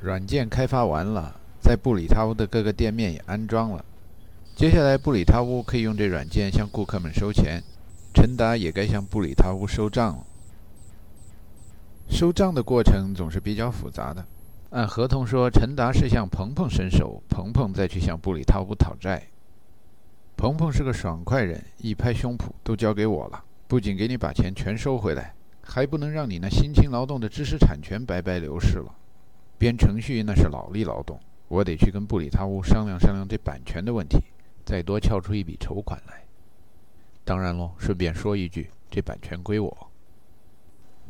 软件开发完了，在布里塔乌的各个店面也安装了。接下来，布里塔乌可以用这软件向顾客们收钱，陈达也该向布里塔乌收账了。收账的过程总是比较复杂的。按合同说，陈达是向鹏鹏伸手，鹏鹏再去向布里塔乌讨债。鹏鹏是个爽快人，一拍胸脯，都交给我了，不仅给你把钱全收回来，还不能让你那辛勤劳动的知识产权白白流失了。编程序那是脑力劳动，我得去跟布里塔乌商量商量这版权的问题，再多撬出一笔筹款来。当然喽，顺便说一句，这版权归我。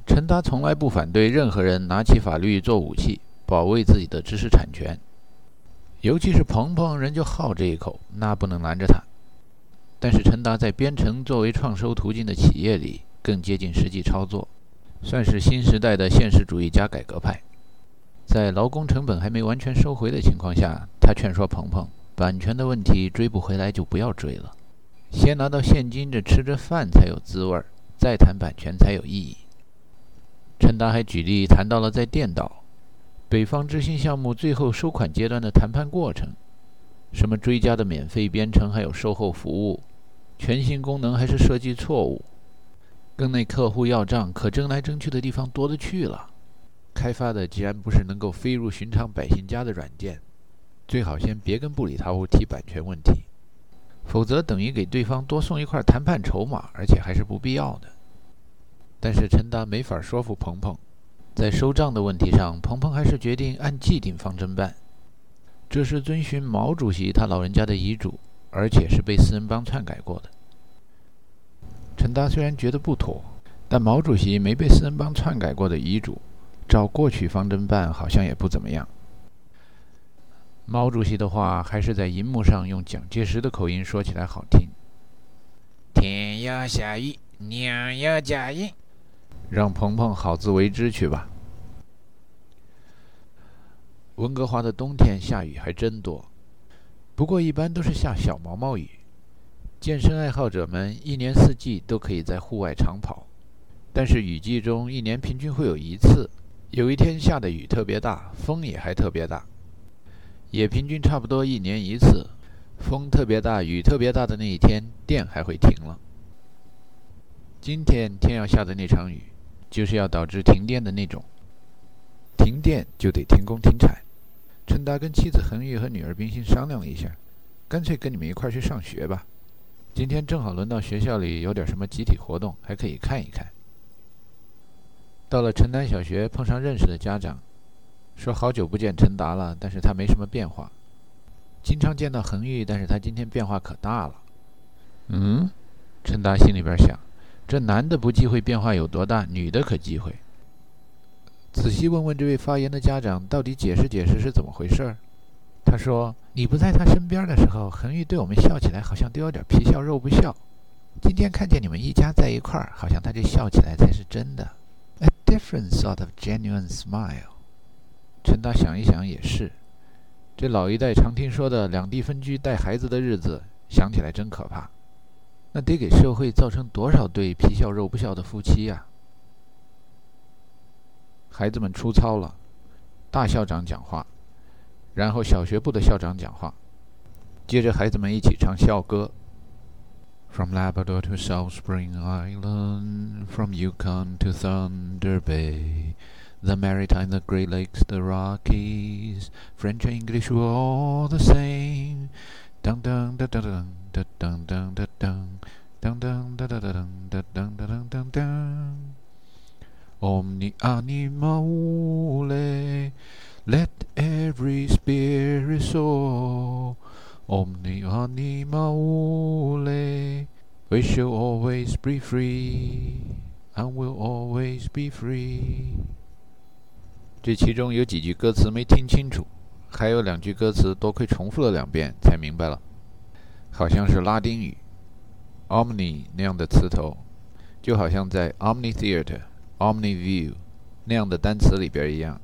陈达从来不反对任何人拿起法律做武器，保卫自己的知识产权，尤其是鹏鹏人就好这一口，那不能拦着他。但是陈达在编程作为创收途径的企业里更接近实际操作，算是新时代的现实主义加改革派。在劳工成本还没完全收回的情况下，他劝说鹏鹏，版权的问题追不回来就不要追了，先拿到现金，这吃着饭才有滋味儿，再谈版权才有意义。陈达还举例谈到了在电导北方之星项目最后收款阶段的谈判过程，什么追加的免费编程，还有售后服务，全新功能还是设计错误，跟那客户要账，可争来争去的地方多得去了。开发的既然不是能够飞入寻常百姓家的软件，最好先别跟布里塔乌提版权问题，否则等于给对方多送一块谈判筹码，而且还是不必要的。但是陈达没法说服鹏鹏，在收账的问题上，鹏鹏还是决定按既定方针办，这是遵循毛主席他老人家的遗嘱，而且是被四人帮篡改过的。陈达虽然觉得不妥，但毛主席没被四人帮篡改过的遗嘱。照过去方针办，好像也不怎么样。毛主席的话还是在银幕上用蒋介石的口音说起来好听。天要下雨，娘要嫁人，让鹏鹏好自为之去吧。温哥华的冬天下雨还真多，不过一般都是下小毛毛雨。健身爱好者们一年四季都可以在户外长跑，但是雨季中一年平均会有一次。有一天下的雨特别大，风也还特别大，也平均差不多一年一次。风特别大，雨特别大的那一天，电还会停了。今天天要下的那场雨，就是要导致停电的那种。停电就得停工停产。陈达跟妻子恒玉和女儿冰心商量了一下，干脆跟你们一块去上学吧。今天正好轮到学校里有点什么集体活动，还可以看一看。到了城南小学，碰上认识的家长，说好久不见陈达了，但是他没什么变化。经常见到恒玉，但是他今天变化可大了。嗯，陈达心里边想，这男的不忌讳变化有多大，女的可忌讳。仔细问问这位发言的家长，到底解释解释是怎么回事儿？他说：“你不在他身边的时候，恒玉对我们笑起来好像都有点皮笑肉不笑。今天看见你们一家在一块儿，好像他这笑起来才是真的。” Different sort of genuine smile。陈达想一想也是，这老一代常听说的两地分居带孩子的日子，想起来真可怕。那得给社会造成多少对皮笑肉不笑的夫妻呀？孩子们出操了，大校长讲话，然后小学部的校长讲话，接着孩子们一起唱校歌。From Labrador to South Spring Island, from Yukon to Thunder Bay, the Maritime, the Great Lakes, the Rockies, French and English were all the same. Dun dun dun dun dun dun 这其中有几句歌词没听清楚，还有两句歌词多亏重复了两遍才明白了，好像是拉丁语，omni 那样的词头，就好像在 omni theater、omni view 那样的单词里边一样，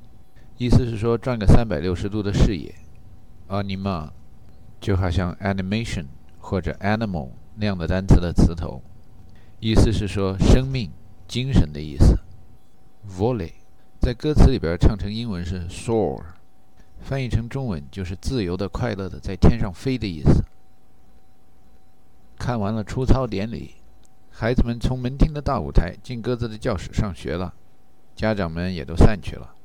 意思是说转个三百六十度的视野，anima。就好像 animation 或者 animal 那样的单词的词头，意思是说生命、精神的意思。volley 在歌词里边唱成英文是 soar，翻译成中文就是“自由的、快乐的，在天上飞”的意思。看完了出操典礼，孩子们从门厅的大舞台进各自的教室上学了，家长们也都散去了。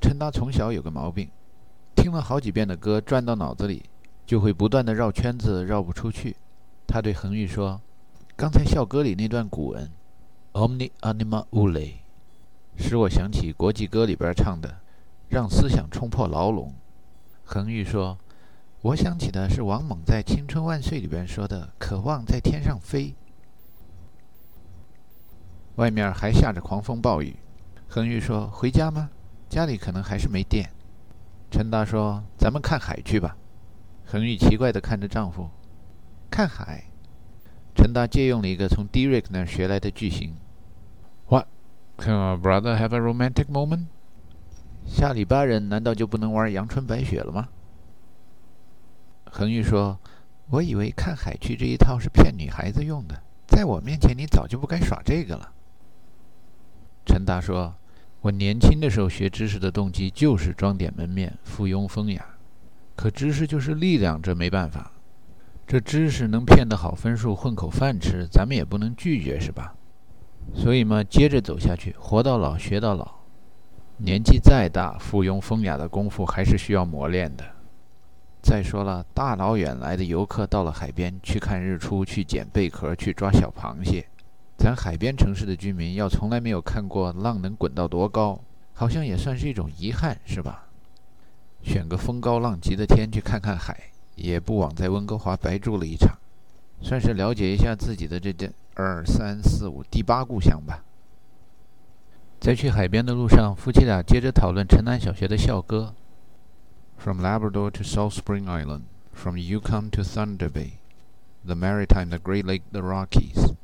陈达从小有个毛病，听了好几遍的歌转到脑子里，就会不断的绕圈子，绕不出去。他对恒玉说：“刚才校歌里那段古文，Omni anima ule，使我想起国际歌里边唱的。”让思想冲破牢笼。恒玉说：“我想起的是王猛在《青春万岁》里边说的‘渴望在天上飞’。”外面还下着狂风暴雨。恒玉说：“回家吗？家里可能还是没电。”陈达说：“咱们看海去吧。”恒玉奇怪地看着丈夫：“看海？”陈达借用了一个从 Derek 那儿学来的句型 Can a brother have a romantic moment?” 下里巴人难道就不能玩阳春白雪了吗？恒玉说：“我以为看海去这一套是骗女孩子用的，在我面前你早就不该耍这个了。”陈达说：“我年轻的时候学知识的动机就是装点门面、附庸风雅，可知识就是力量，这没办法。这知识能骗得好分数、混口饭吃，咱们也不能拒绝，是吧？所以嘛，接着走下去，活到老学到老。”年纪再大，附庸风雅的功夫还是需要磨练的。再说了，大老远来的游客到了海边去看日出，去捡贝壳，去抓小螃蟹。咱海边城市的居民要从来没有看过浪能滚到多高，好像也算是一种遗憾，是吧？选个风高浪急的天去看看海，也不枉在温哥华白住了一场，算是了解一下自己的这这二三四五第八故乡吧。在去海边的路上，夫妻俩接着讨论城南小学的校歌：From Labrador to South Spring Island, from Yukon to Thunder Bay, the Maritime, the Great Lake, the Rockies。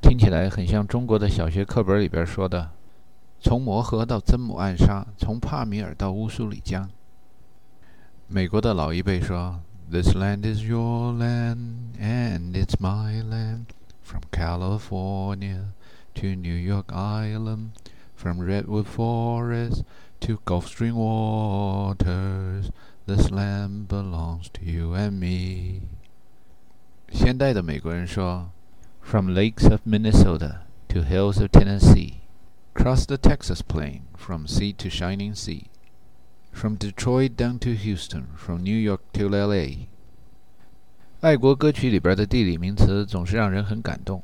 听起来很像中国的小学课本里边说的：从摩河到曾母暗沙，从帕米尔到乌苏里江。美国的老一辈说：This land is your land, and it's my land, from California。to New York Island, from redwood forest to Gulf Stream waters, this land belongs to you and me. 现代的美国人说，From lakes of Minnesota to hills of Tennessee, cross the Texas plain from sea to shining sea, from Detroit down to Houston, from New York to L.A. 爱国歌曲里边的地理名词总是让人很感动。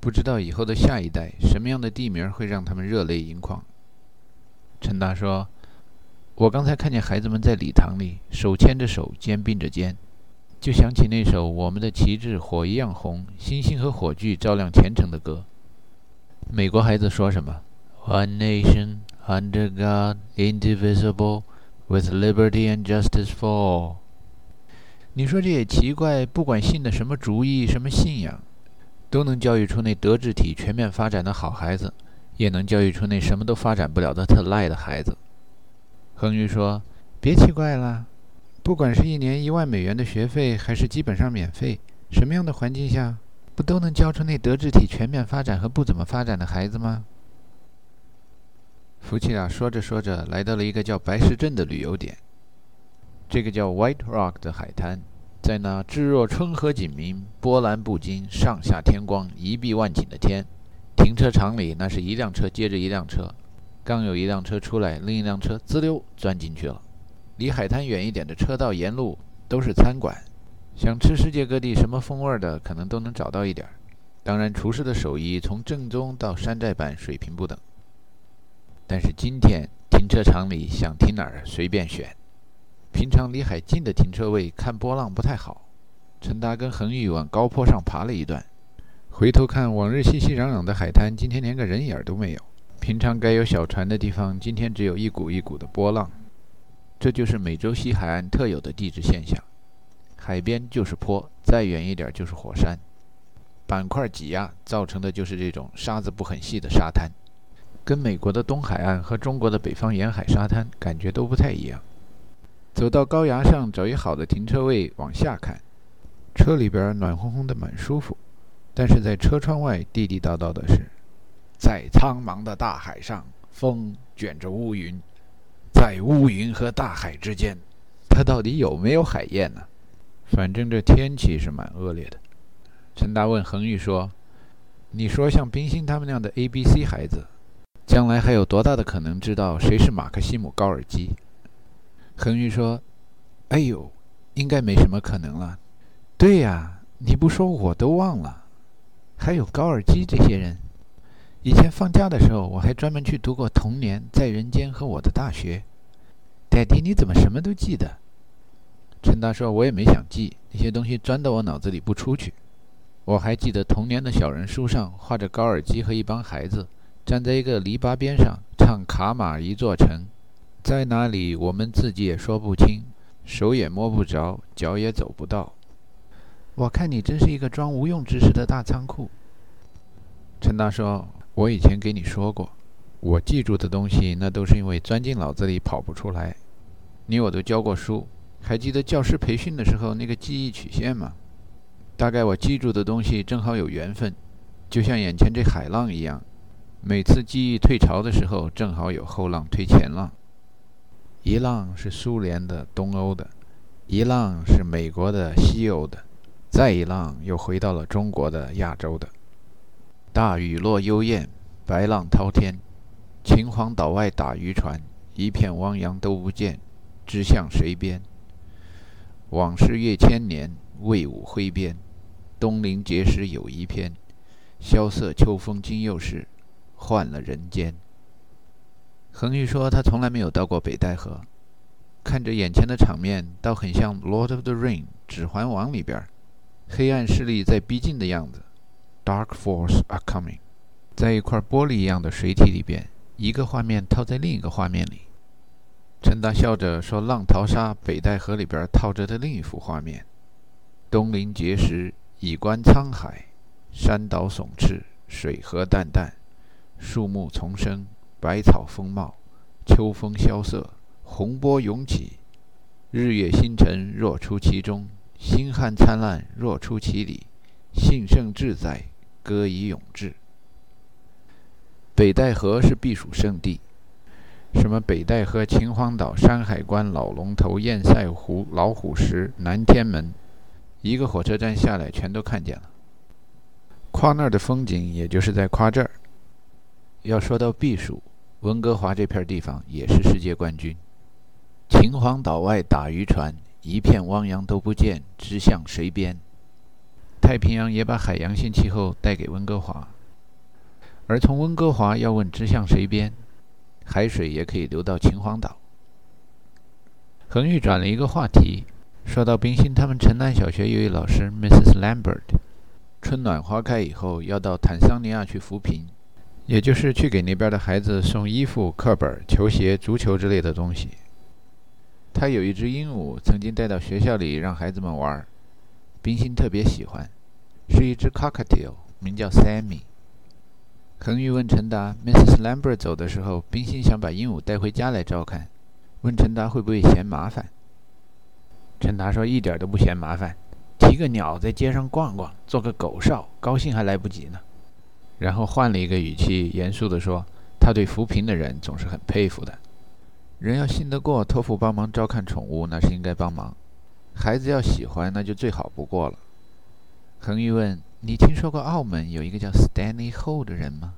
不知道以后的下一代什么样的地名会让他们热泪盈眶。陈达说：“我刚才看见孩子们在礼堂里手牵着手，肩并着肩，就想起那首‘我们的旗帜火一样红，星星和火炬照亮前程’的歌。美国孩子说什么？‘One nation under God, indivisible, with liberty and justice for all。’你说这也奇怪，不管信的什么主义，什么信仰。”都能教育出那德智体全面发展的好孩子，也能教育出那什么都发展不了的特赖的孩子。恒宇说：“别奇怪了，不管是一年一万美元的学费，还是基本上免费，什么样的环境下，不都能教出那德智体全面发展和不怎么发展的孩子吗？”夫妻俩说着说着，来到了一个叫白石镇的旅游点，这个叫 White Rock 的海滩。在那至若春和景明、波澜不惊、上下天光、一碧万顷的天，停车场里那是一辆车接着一辆车，刚有一辆车出来，另一辆车滋溜钻进去了。离海滩远一点的车道沿路都是餐馆，想吃世界各地什么风味的，可能都能找到一点儿。当然，厨师的手艺从正宗到山寨版水平不等。但是今天停车场里想停哪儿随便选。平常离海近的停车位看波浪不太好。陈达跟恒宇往高坡上爬了一段，回头看往日熙熙攘攘的海滩，今天连个人影儿都没有。平常该有小船的地方，今天只有一股一股的波浪。这就是美洲西海岸特有的地质现象：海边就是坡，再远一点就是火山，板块挤压造成的就是这种沙子不很细的沙滩，跟美国的东海岸和中国的北方沿海沙滩感觉都不太一样。走到高崖上，找一好的停车位，往下看，车里边暖烘烘的，蛮舒服。但是在车窗外，地地道道的是，在苍茫的大海上，风卷着乌云，在乌云和大海之间，它到底有没有海燕呢？反正这天气是蛮恶劣的。陈达问恒玉说：“你说像冰心他们那样的 A、B、C 孩子，将来还有多大的可能知道谁是马克西姆·高尔基？”恒玉说：“哎呦，应该没什么可能了。”对呀，你不说我都忘了。还有高尔基这些人。以前放假的时候，我还专门去读过《童年在人间》和《我的大学》。爹地，你怎么什么都记得？陈达说：“我也没想记，那些东西钻到我脑子里不出去。我还记得童年的小人书上画着高尔基和一帮孩子站在一个篱笆边上唱《卡马一座城》，在哪里我们自己也说不清，手也摸不着，脚也走不到。我看你真是一个装无用知识的大仓库。”陈达说。我以前给你说过，我记住的东西，那都是因为钻进脑子里跑不出来。你我都教过书，还记得教师培训的时候那个记忆曲线吗？大概我记住的东西正好有缘分，就像眼前这海浪一样，每次记忆退潮的时候，正好有后浪推前浪。一浪是苏联的、东欧的，一浪是美国的、西欧的，再一浪又回到了中国的、亚洲的。大雨落幽燕，白浪滔天。秦皇岛外打渔船，一片汪洋都不见，知向谁边？往事越千年，魏武挥鞭。东临碣石有一篇，萧瑟秋风今又是，换了人间。恒玉说他从来没有到过北戴河，看着眼前的场面，倒很像《Lord of the Ring》指环王里边，黑暗势力在逼近的样子。Dark force are coming，在一块玻璃一样的水体里边，一个画面套在另一个画面里。陈达笑着说：“浪淘沙，北戴河里边套着的另一幅画面。东临碣石，以观沧海。山岛耸峙，水河淡淡，树木丛生，百草丰茂。秋风萧瑟，洪波涌起。日月星辰若出其中，星汉灿烂若出其里。幸甚至哉！”歌以咏志。北戴河是避暑胜地，什么北戴河、秦皇岛、山海关、老龙头、堰塞湖、老虎石、南天门，一个火车站下来全都看见了。夸那儿的风景，也就是在夸这儿。要说到避暑，温哥华这片地方也是世界冠军。秦皇岛外打渔船，一片汪洋都不见，知向谁边？太平洋也把海洋性气候带给温哥华，而从温哥华要问直向谁边，海水也可以流到秦皇岛。恒玉转了一个话题，说到冰心他们城南小学有一老师 Mrs. Lambert，春暖花开以后要到坦桑尼亚去扶贫，也就是去给那边的孩子送衣服、课本、球鞋、足球之类的东西。他有一只鹦鹉，曾经带到学校里让孩子们玩，冰心特别喜欢。是一只 cockatiel，名叫 Sammy。恒玉问陈达：“Mrs. Lambert 走的时候，冰心想把鹦鹉带回家来照看，问陈达会不会嫌麻烦？”陈达说：“一点都不嫌麻烦，提个鸟在街上逛逛，做个狗哨，高兴还来不及呢。”然后换了一个语气，严肃地说：“他对扶贫的人总是很佩服的。人要信得过，托付帮忙照看宠物，那是应该帮忙；孩子要喜欢，那就最好不过了。”恒玉问：“你听说过澳门有一个叫 Stanley Ho 的人吗？”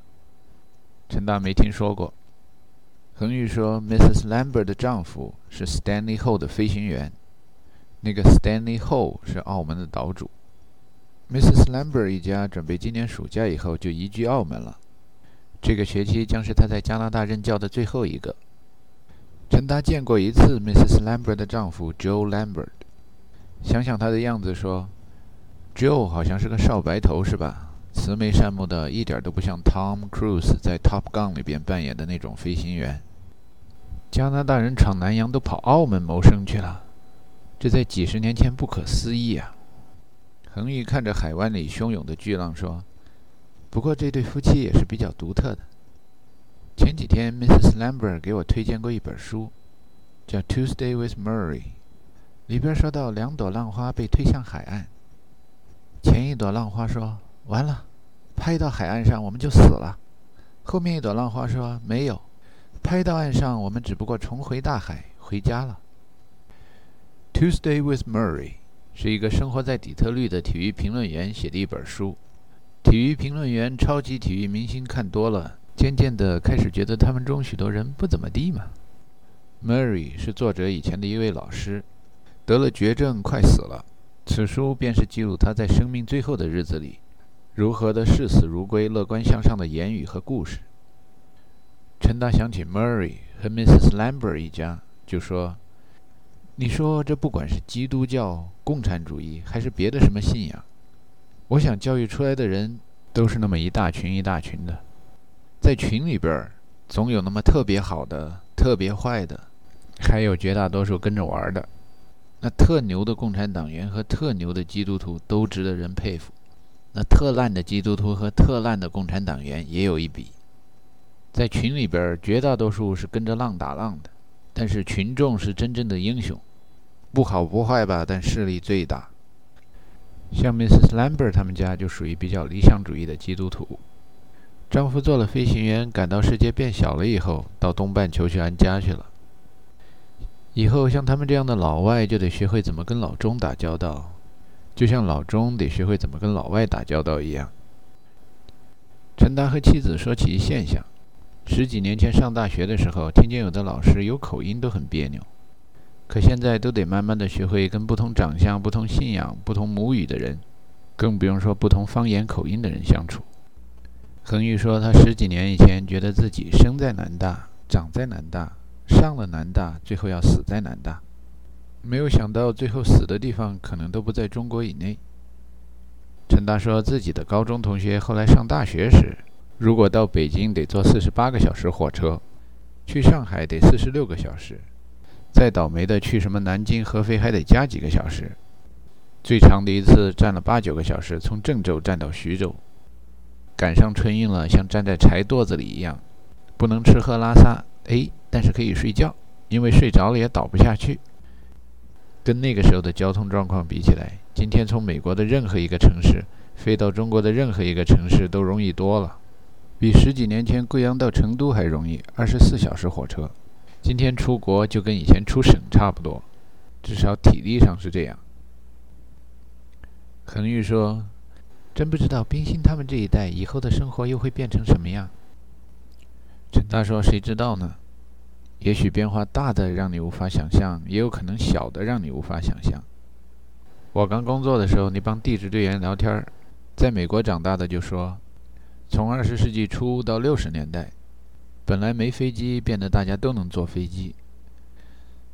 陈达没听说过。恒玉说：“Mrs. Lambert 的丈夫是 Stanley Ho 的飞行员，那个 Stanley Ho 是澳门的岛主。Mrs. Lambert 一家准备今年暑假以后就移居澳门了，这个学期将是他在加拿大任教的最后一个。”陈达见过一次 Mrs. Lambert 的丈夫 Joe Lambert，想想他的样子说。Joe 好像是个少白头，是吧？慈眉善目的，一点都不像 Tom Cruise 在《Top Gun》里边扮演的那种飞行员。加拿大人闯南洋都跑澳门谋生去了，这在几十年前不可思议啊！恒玉看着海湾里汹涌的巨浪说：“不过这对夫妻也是比较独特的。前几天 Mrs. Lambert 给我推荐过一本书，叫《Tuesday with Murray》，里边说到两朵浪花被推向海岸。”前一朵浪花说：“完了，拍到海岸上我们就死了。”后面一朵浪花说：“没有，拍到岸上，我们只不过重回大海，回家了。Tuesday with Murray 是一个生活在底特律的体育评论员写的一本书。体育评论员、超级体育明星看多了，渐渐地开始觉得他们中许多人不怎么地嘛。Murray 是作者以前的一位老师，得了绝症，快死了。此书便是记录他在生命最后的日子里，如何的视死如归、乐观向上的言语和故事。陈达想起 Murray 和 Mrs. Lambert 一家，就说：“你说这不管是基督教、共产主义，还是别的什么信仰，我想教育出来的人都是那么一大群一大群的，在群里边总有那么特别好的、特别坏的。”还有绝大多数跟着玩的，那特牛的共产党员和特牛的基督徒都值得人佩服，那特烂的基督徒和特烂的共产党员也有一比。在群里边，绝大多数是跟着浪打浪的，但是群众是真正的英雄，不好不坏吧，但势力最大。像 Mrs. Lambert 他们家就属于比较理想主义的基督徒，丈夫做了飞行员，感到世界变小了以后，到东半球去安家去了。以后像他们这样的老外就得学会怎么跟老中打交道，就像老中得学会怎么跟老外打交道一样。陈达和妻子说起一现象：十几年前上大学的时候，听见有的老师有口音都很别扭，可现在都得慢慢的学会跟不同长相、不同信仰、不同母语的人，更不用说不同方言口音的人相处。恒玉说，他十几年以前觉得自己生在南大，长在南大。上了南大，最后要死在南大，没有想到最后死的地方可能都不在中国以内。陈达说自己的高中同学后来上大学时，如果到北京得坐四十八个小时火车，去上海得四十六个小时，再倒霉的去什么南京、合肥还得加几个小时，最长的一次站了八九个小时，从郑州站到徐州，赶上春运了，像站在柴垛子里一样，不能吃喝拉撒。哎，但是可以睡觉，因为睡着了也倒不下去。跟那个时候的交通状况比起来，今天从美国的任何一个城市飞到中国的任何一个城市都容易多了，比十几年前贵阳到成都还容易，二十四小时火车。今天出国就跟以前出省差不多，至少体力上是这样。恒玉说：“真不知道冰心他们这一代以后的生活又会变成什么样。”陈大说：“谁知道呢？也许变化大的让你无法想象，也有可能小的让你无法想象。我刚工作的时候，那帮地质队员聊天儿，在美国长大的就说，从二十世纪初到六十年代，本来没飞机，变得大家都能坐飞机。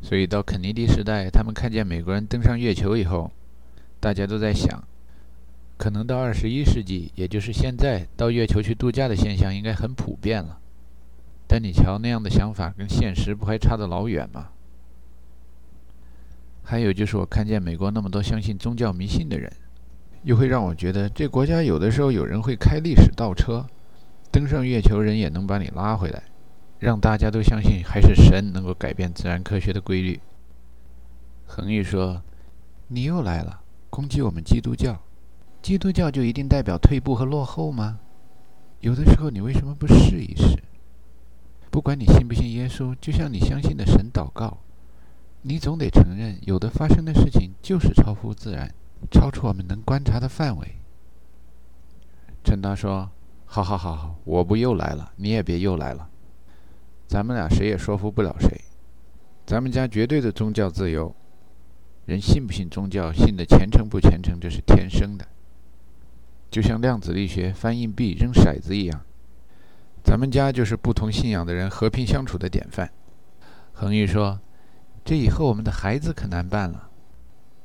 所以到肯尼迪时代，他们看见美国人登上月球以后，大家都在想，可能到二十一世纪，也就是现在，到月球去度假的现象应该很普遍了。”但你瞧，那样的想法跟现实不还差得老远吗？还有就是，我看见美国那么多相信宗教迷信的人，又会让我觉得，这国家有的时候有人会开历史倒车，登上月球人也能把你拉回来，让大家都相信还是神能够改变自然科学的规律。恒玉说：“你又来了，攻击我们基督教，基督教就一定代表退步和落后吗？有的时候你为什么不试一试？”不管你信不信耶稣，就像你相信的神祷告，你总得承认，有的发生的事情就是超乎自然，超出我们能观察的范围。陈达说：“好好好好，我不又来了，你也别又来了，咱们俩谁也说服不了谁。咱们家绝对的宗教自由，人信不信宗教，信的虔诚不虔诚，这是天生的，就像量子力学翻硬币扔骰子一样。”咱们家就是不同信仰的人和平相处的典范。恒玉说：“这以后我们的孩子可难办了。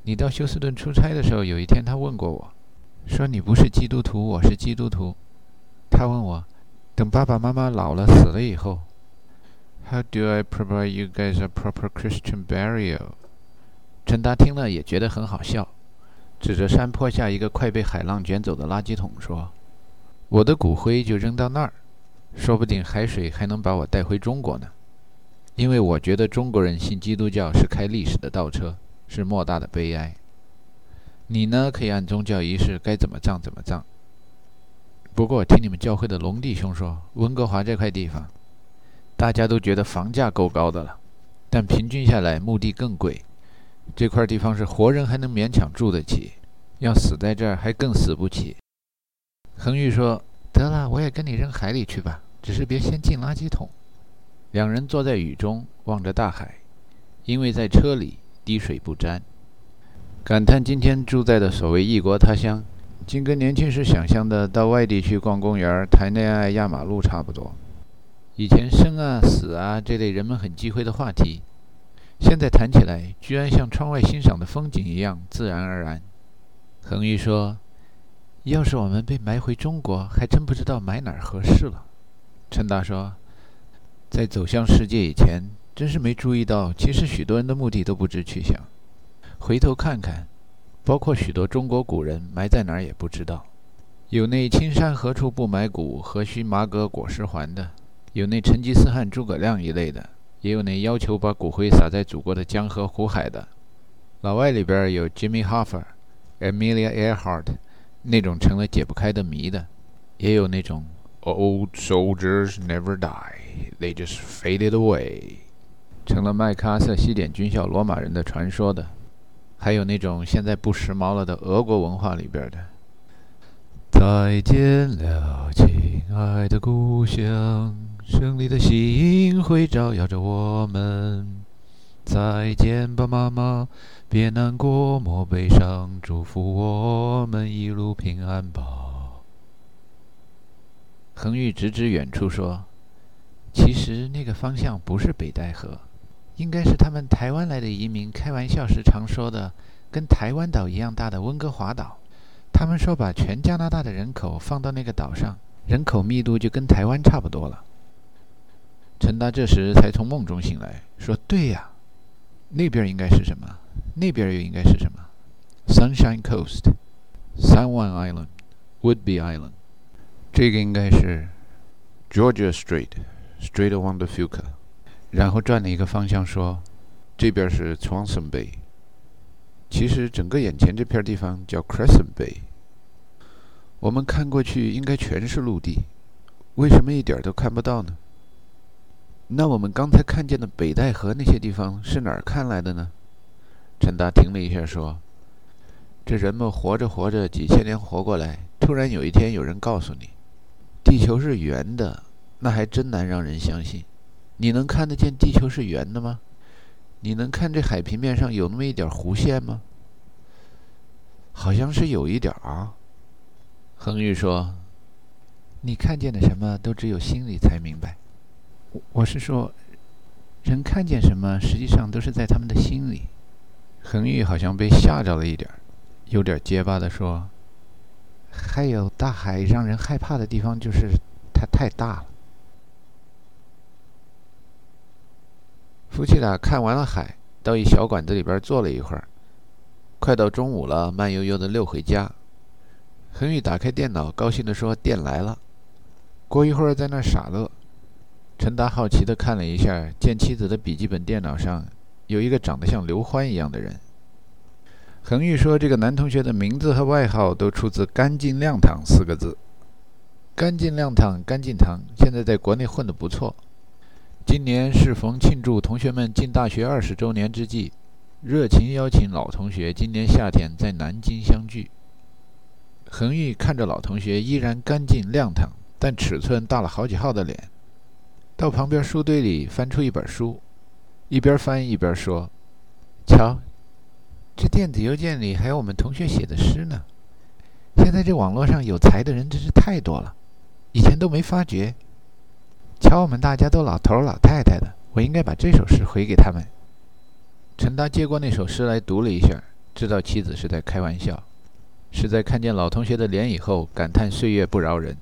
你到休斯顿出差的时候，有一天他问过我，说你不是基督徒，我是基督徒。他问我，等爸爸妈妈老了死了以后，How do I provide you guys a proper Christian burial？” 陈达听了也觉得很好笑，指着山坡下一个快被海浪卷走的垃圾桶说：“我的骨灰就扔到那儿。”说不定海水还能把我带回中国呢，因为我觉得中国人信基督教是开历史的倒车，是莫大的悲哀。你呢，可以按宗教仪式该怎么葬怎么葬。不过听你们教会的龙弟兄说，温哥华这块地方，大家都觉得房价够高的了，但平均下来墓地更贵。这块地方是活人还能勉强住得起，要死在这儿还更死不起。恒玉说：“得了，我也跟你扔海里去吧，只是别先进垃圾桶。”两人坐在雨中，望着大海，因为在车里滴水不沾，感叹今天住在的所谓异国他乡，竟跟年轻时想象的到外地去逛公园、谈恋爱、压马路差不多。以前生啊、死啊这类人们很忌讳的话题。现在谈起来，居然像窗外欣赏的风景一样自然而然。恒玉说：“要是我们被埋回中国，还真不知道埋哪儿合适了。”陈达说：“在走向世界以前，真是没注意到，其实许多人的墓地都不知去向。回头看看，包括许多中国古人埋在哪儿也不知道。有那‘青山何处不埋骨，何须马革裹尸还’的，有那成吉思汗、诸葛亮一类的。”也有那要求把骨灰撒在祖国的江河湖海的，老外里边有 Jimmy Hoffa、Amelia Earhart，那种成了解不开的谜的；也有那种 Old soldiers never die, they just faded away，成了麦克阿瑟西点军校罗马人的传说的；还有那种现在不时髦了的俄国文化里边的。再见了，亲爱的故乡。胜利的星会照耀着我们。再见吧，妈妈，别难过，莫悲伤，祝福我们一路平安吧。恒玉直指远处说：“其实那个方向不是北戴河，应该是他们台湾来的移民开玩笑时常说的，跟台湾岛一样大的温哥华岛。他们说把全加拿大的人口放到那个岛上，人口密度就跟台湾差不多了。”陈达这时才从梦中醒来，说：“对呀，那边应该是什么？那边又应该是什么？Sunshine Coast, San Juan Island, Woodby Island。这个应该是 Georgia Strait, Strait of Juan de Fuca。然后转了一个方向说，这边是 Swanson Bay。其实整个眼前这片地方叫 Crescent Bay。我们看过去应该全是陆地，为什么一点都看不到呢？”那我们刚才看见的北戴河那些地方是哪儿看来的呢？陈达停了一下，说：“这人们活着活着，几千年活过来，突然有一天有人告诉你，地球是圆的，那还真难让人相信。你能看得见地球是圆的吗？你能看这海平面上有那么一点弧线吗？好像是有一点啊。”恒玉说：“你看见的什么都只有心里才明白。”我是说，人看见什么，实际上都是在他们的心里。恒玉好像被吓着了一点，有点结巴的说：“还有大海让人害怕的地方，就是它太大了。”夫妻俩看完了海，到一小馆子里边坐了一会儿。快到中午了，慢悠悠的溜回家。恒玉打开电脑，高兴的说：“电来了。”过一会儿，在那傻乐。陈达好奇地看了一下，见妻子的笔记本电脑上有一个长得像刘欢一样的人。恒玉说：“这个男同学的名字和外号都出自‘干净亮堂’四个字。干净亮堂，干净堂，现在在国内混得不错。今年适逢庆祝同学们进大学二十周年之际，热情邀请老同学今年夏天在南京相聚。”恒玉看着老同学依然干净亮堂，但尺寸大了好几号的脸。到旁边书堆里翻出一本书，一边翻一边说：“瞧，这电子邮件里还有我们同学写的诗呢。现在这网络上有才的人真是太多了，以前都没发觉。瞧，我们大家都老头老太太的，我应该把这首诗回给他们。”陈达接过那首诗来读了一下，知道妻子是在开玩笑，是在看见老同学的脸以后感叹岁月不饶人。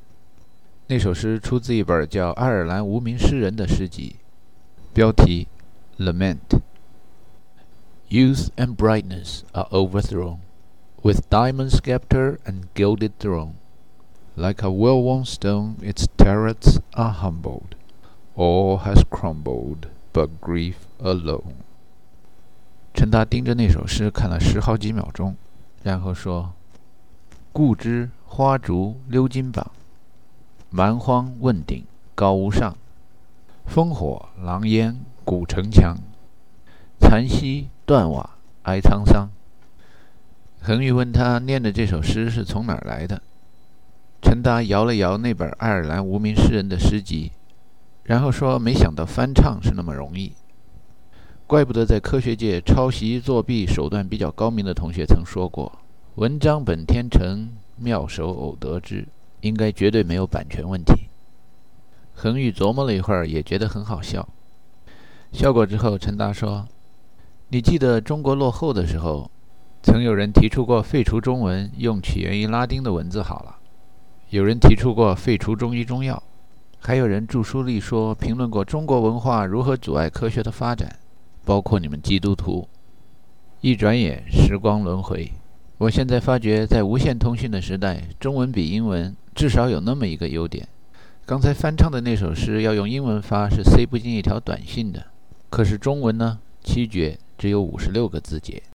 那首诗出自一本叫《爱尔兰无名诗人》的诗集，标题《Lament》。Youth and brightness are overthrown, with diamond sceptre and gilded throne. Like a well-worn stone, its turrets are humbled. All has crumbled, but grief alone. 陈达盯着那首诗看了十好几秒钟，然后说：“故知花烛溜金榜。”蛮荒问鼎高无上，烽火狼烟古城墙，残溪断瓦哀沧桑。恒宇问他念的这首诗是从哪儿来的，陈达摇了摇那本爱尔兰无名诗人的诗集，然后说：“没想到翻唱是那么容易，怪不得在科学界抄袭作弊手段比较高明的同学曾说过：‘文章本天成，妙手偶得之’，应该绝对没有版权问题。”恒宇琢磨了一会儿，也觉得很好笑。笑过之后，陈达说：“你记得中国落后的时候？”曾有人提出过废除中文，用起源于拉丁的文字好了。有人提出过废除中医中药，还有人著书立说评论过中国文化如何阻碍科学的发展，包括你们基督徒。一转眼，时光轮回，我现在发觉，在无线通讯的时代，中文比英文至少有那么一个优点：刚才翻唱的那首诗要用英文发是塞不进一条短信的，可是中文呢，七绝只有五十六个字节。